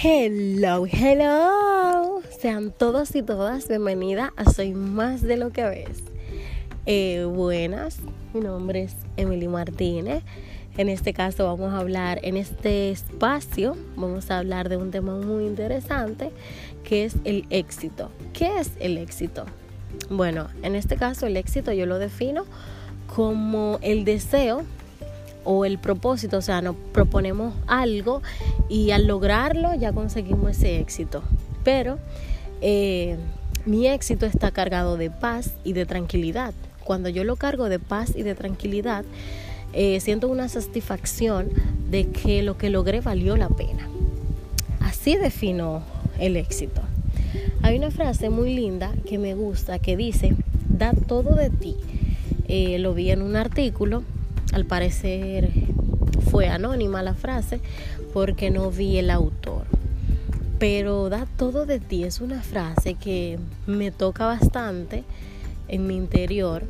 Hello, hello. Sean todos y todas bienvenidas a Soy Más de lo que ves. Eh, buenas, mi nombre es Emily Martínez. En este caso vamos a hablar, en este espacio, vamos a hablar de un tema muy interesante que es el éxito. ¿Qué es el éxito? Bueno, en este caso el éxito yo lo defino como el deseo o el propósito, o sea, nos proponemos algo y al lograrlo ya conseguimos ese éxito. Pero eh, mi éxito está cargado de paz y de tranquilidad. Cuando yo lo cargo de paz y de tranquilidad, eh, siento una satisfacción de que lo que logré valió la pena. Así defino el éxito. Hay una frase muy linda que me gusta que dice, da todo de ti. Eh, lo vi en un artículo al parecer fue anónima la frase porque no vi el autor. Pero da todo de ti es una frase que me toca bastante en mi interior.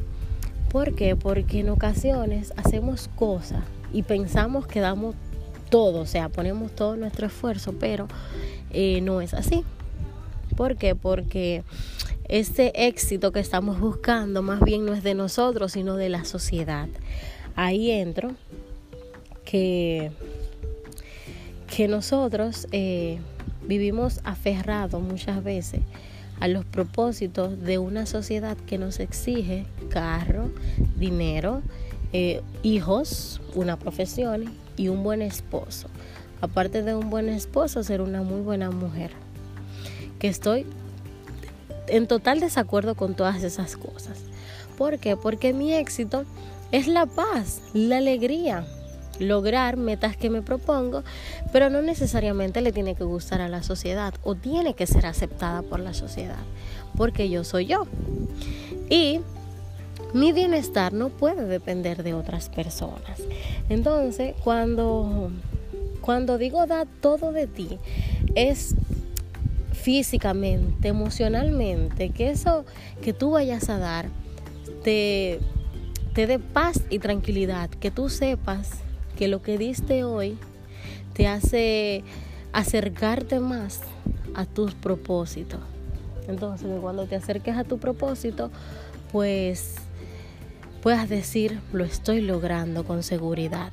¿Por qué? Porque en ocasiones hacemos cosas y pensamos que damos todo, o sea, ponemos todo nuestro esfuerzo, pero eh, no es así. ¿Por qué? Porque ese éxito que estamos buscando más bien no es de nosotros, sino de la sociedad ahí entro que, que nosotros eh, vivimos aferrados muchas veces a los propósitos de una sociedad que nos exige carro, dinero, eh, hijos, una profesión y un buen esposo. Aparte de un buen esposo, ser una muy buena mujer. Que estoy en total desacuerdo con todas esas cosas. ¿Por qué? Porque mi éxito es la paz, la alegría, lograr metas que me propongo, pero no necesariamente le tiene que gustar a la sociedad o tiene que ser aceptada por la sociedad, porque yo soy yo. Y mi bienestar no puede depender de otras personas. Entonces, cuando, cuando digo da todo de ti, es físicamente, emocionalmente, que eso que tú vayas a dar te te dé paz y tranquilidad, que tú sepas que lo que diste hoy te hace acercarte más a tus propósitos. Entonces, cuando te acerques a tu propósito, pues puedas decir, lo estoy logrando con seguridad.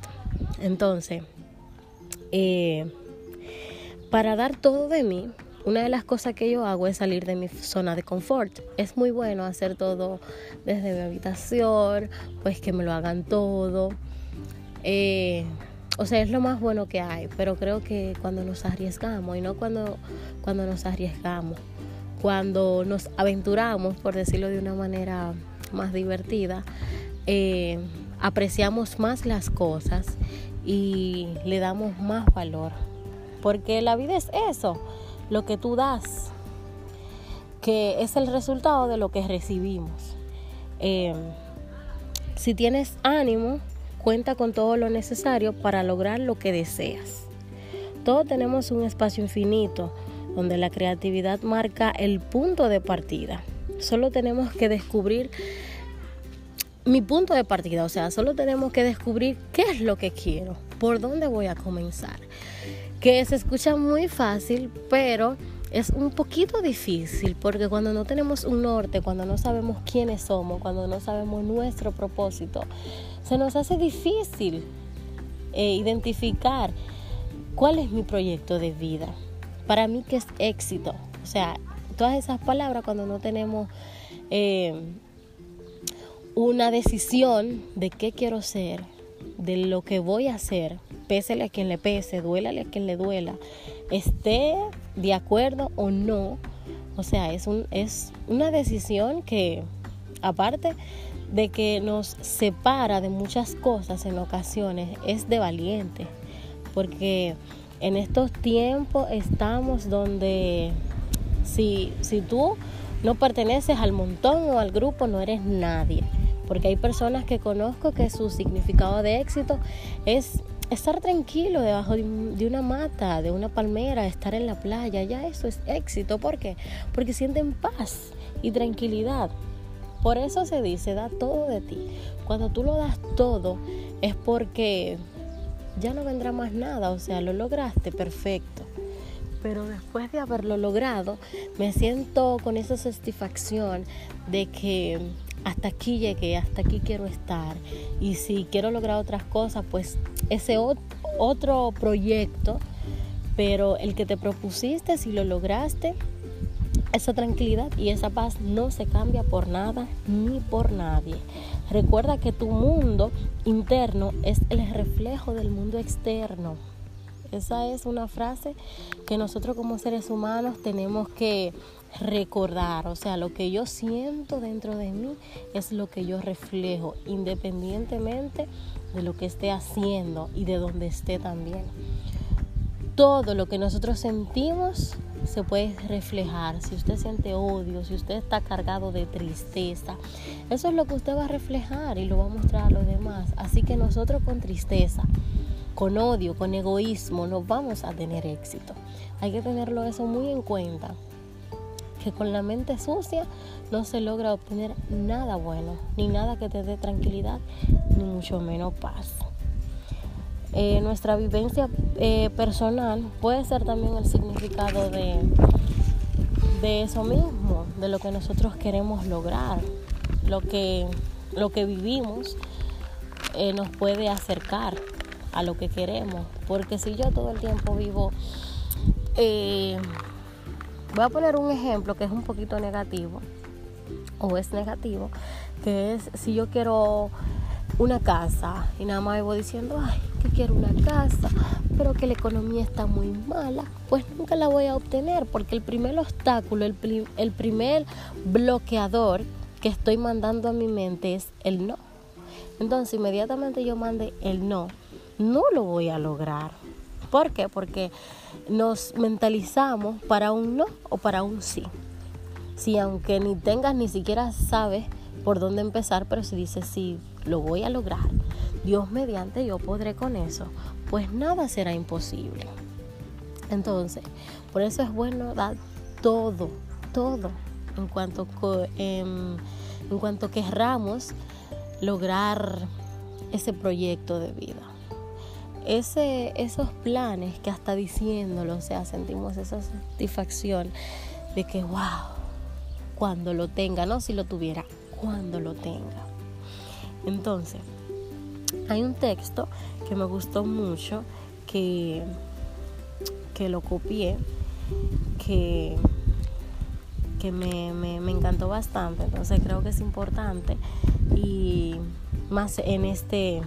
Entonces, eh, para dar todo de mí, una de las cosas que yo hago es salir de mi zona de confort. Es muy bueno hacer todo desde mi habitación, pues que me lo hagan todo. Eh, o sea, es lo más bueno que hay, pero creo que cuando nos arriesgamos, y no cuando, cuando nos arriesgamos, cuando nos aventuramos, por decirlo de una manera más divertida, eh, apreciamos más las cosas y le damos más valor. Porque la vida es eso lo que tú das, que es el resultado de lo que recibimos. Em, si tienes ánimo, cuenta con todo lo necesario para lograr lo que deseas. Todos tenemos un espacio infinito donde la creatividad marca el punto de partida. Solo tenemos que descubrir mi punto de partida, o sea, solo tenemos que descubrir qué es lo que quiero, por dónde voy a comenzar que se escucha muy fácil, pero es un poquito difícil porque cuando no tenemos un norte, cuando no sabemos quiénes somos, cuando no sabemos nuestro propósito, se nos hace difícil eh, identificar cuál es mi proyecto de vida. Para mí, ¿qué es éxito? O sea, todas esas palabras cuando no tenemos eh, una decisión de qué quiero ser, de lo que voy a hacer, pésele a quien le pese, duélale a quien le duela, esté de acuerdo o no. O sea, es, un, es una decisión que, aparte de que nos separa de muchas cosas en ocasiones, es de valiente. Porque en estos tiempos estamos donde si, si tú no perteneces al montón o al grupo, no eres nadie. Porque hay personas que conozco que su significado de éxito es estar tranquilo debajo de una mata, de una palmera, estar en la playa, ya eso es éxito. ¿Por qué? Porque sienten paz y tranquilidad. Por eso se dice, da todo de ti. Cuando tú lo das todo es porque ya no vendrá más nada, o sea, lo lograste, perfecto. pero después de haberlo logrado, me siento con esa satisfacción de que hasta aquí llegué, hasta aquí quiero estar. Y si quiero lograr otras cosas, pues ese otro proyecto, pero el que te propusiste, si lo lograste, esa tranquilidad y esa paz no se cambia por nada ni por nadie. Recuerda que tu mundo interno es el reflejo del mundo externo. Esa es una frase que nosotros como seres humanos tenemos que recordar. O sea, lo que yo siento dentro de mí es lo que yo reflejo, independientemente de lo que esté haciendo y de donde esté también. Todo lo que nosotros sentimos se puede reflejar. Si usted siente odio, si usted está cargado de tristeza, eso es lo que usted va a reflejar y lo va a mostrar a los demás. Así que nosotros con tristeza, con odio, con egoísmo, no vamos a tener éxito. Hay que tenerlo eso muy en cuenta. Que con la mente sucia no se logra obtener nada bueno, ni nada que te dé tranquilidad, ni mucho menos paz. Eh, nuestra vivencia eh, personal puede ser también el significado de, de eso mismo, de lo que nosotros queremos lograr, lo que, lo que vivimos eh, nos puede acercar a lo que queremos. Porque si yo todo el tiempo vivo, voy a poner un ejemplo que es un poquito negativo, o es negativo, que es si yo quiero una casa y nada más voy diciendo, ay, que quiero una casa, pero que la economía está muy mala, pues nunca la voy a obtener porque el primer obstáculo, el, el primer bloqueador que estoy mandando a mi mente es el no. Entonces inmediatamente yo mande el no no lo voy a lograr. ¿Por qué? Porque nos mentalizamos para un no o para un sí. Si aunque ni tengas ni siquiera sabes por dónde empezar, pero si dices sí, lo voy a lograr, Dios mediante yo podré con eso, pues nada será imposible. Entonces, por eso es bueno dar todo, todo en cuanto, en, en cuanto querramos lograr ese proyecto de vida esos planes que hasta diciéndolo, o sea, sentimos esa satisfacción de que, wow, cuando lo tenga, no si lo tuviera, cuando lo tenga. Entonces, hay un texto que me gustó mucho, que, que lo copié, que, que me, me encantó bastante, entonces creo que es importante y más en este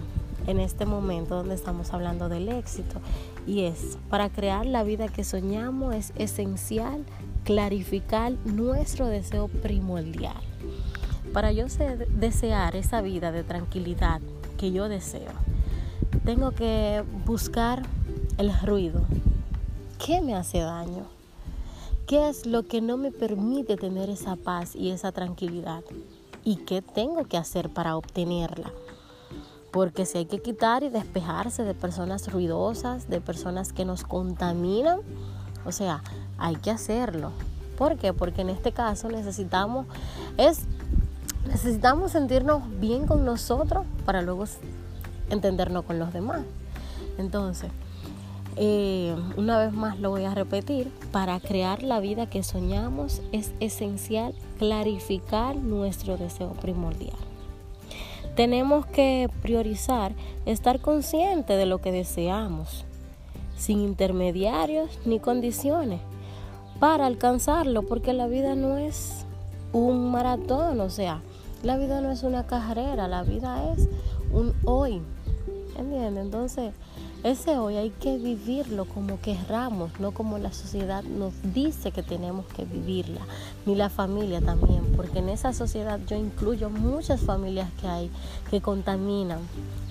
en este momento donde estamos hablando del éxito. Y es, para crear la vida que soñamos es esencial clarificar nuestro deseo primordial. Para yo desear esa vida de tranquilidad que yo deseo, tengo que buscar el ruido. ¿Qué me hace daño? ¿Qué es lo que no me permite tener esa paz y esa tranquilidad? ¿Y qué tengo que hacer para obtenerla? Porque si hay que quitar y despejarse de personas ruidosas, de personas que nos contaminan, o sea, hay que hacerlo. ¿Por qué? Porque en este caso necesitamos es necesitamos sentirnos bien con nosotros para luego entendernos con los demás. Entonces, eh, una vez más lo voy a repetir, para crear la vida que soñamos es esencial clarificar nuestro deseo primordial. Tenemos que priorizar estar consciente de lo que deseamos, sin intermediarios ni condiciones, para alcanzarlo, porque la vida no es un maratón, o sea, la vida no es una carrera, la vida es un hoy. ¿Entiendes? Entonces, ese hoy hay que vivirlo como querramos, no como la sociedad nos dice que tenemos que vivirla, ni la familia también, porque en esa sociedad yo incluyo muchas familias que hay que contaminan,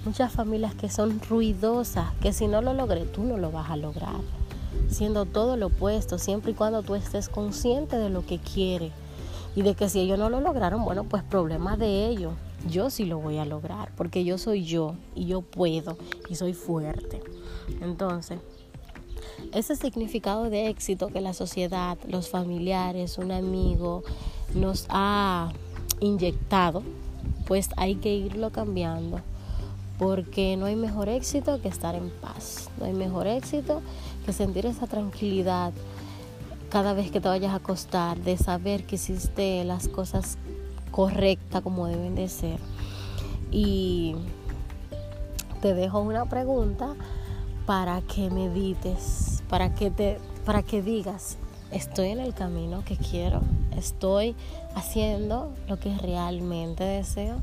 muchas familias que son ruidosas, que si no lo logré, tú no lo vas a lograr, siendo todo lo opuesto, siempre y cuando tú estés consciente de lo que quieres y de que si ellos no lo lograron, bueno, pues problema de ellos yo sí lo voy a lograr, porque yo soy yo y yo puedo y soy fuerte. Entonces, ese significado de éxito que la sociedad, los familiares, un amigo nos ha inyectado, pues hay que irlo cambiando, porque no hay mejor éxito que estar en paz, no hay mejor éxito que sentir esa tranquilidad cada vez que te vayas a acostar, de saber que hiciste las cosas correctas como deben de ser. Y te dejo una pregunta para que medites, para que te para que digas, estoy en el camino que quiero, estoy haciendo lo que realmente deseo.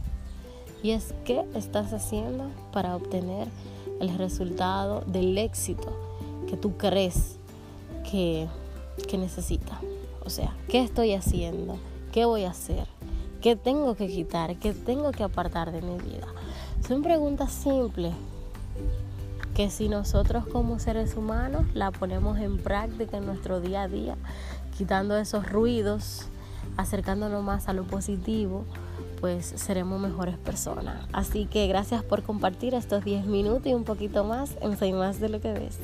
Y es que estás haciendo para obtener el resultado del éxito que tú crees que, que necesitas. O sea, ¿qué estoy haciendo? ¿Qué voy a hacer? ¿Qué tengo que quitar? ¿Qué tengo que apartar de mi vida? Son preguntas simples que si nosotros como seres humanos la ponemos en práctica en nuestro día a día, quitando esos ruidos, acercándonos más a lo positivo, pues seremos mejores personas. Así que gracias por compartir estos 10 minutos y un poquito más en Soy Más de lo que ves.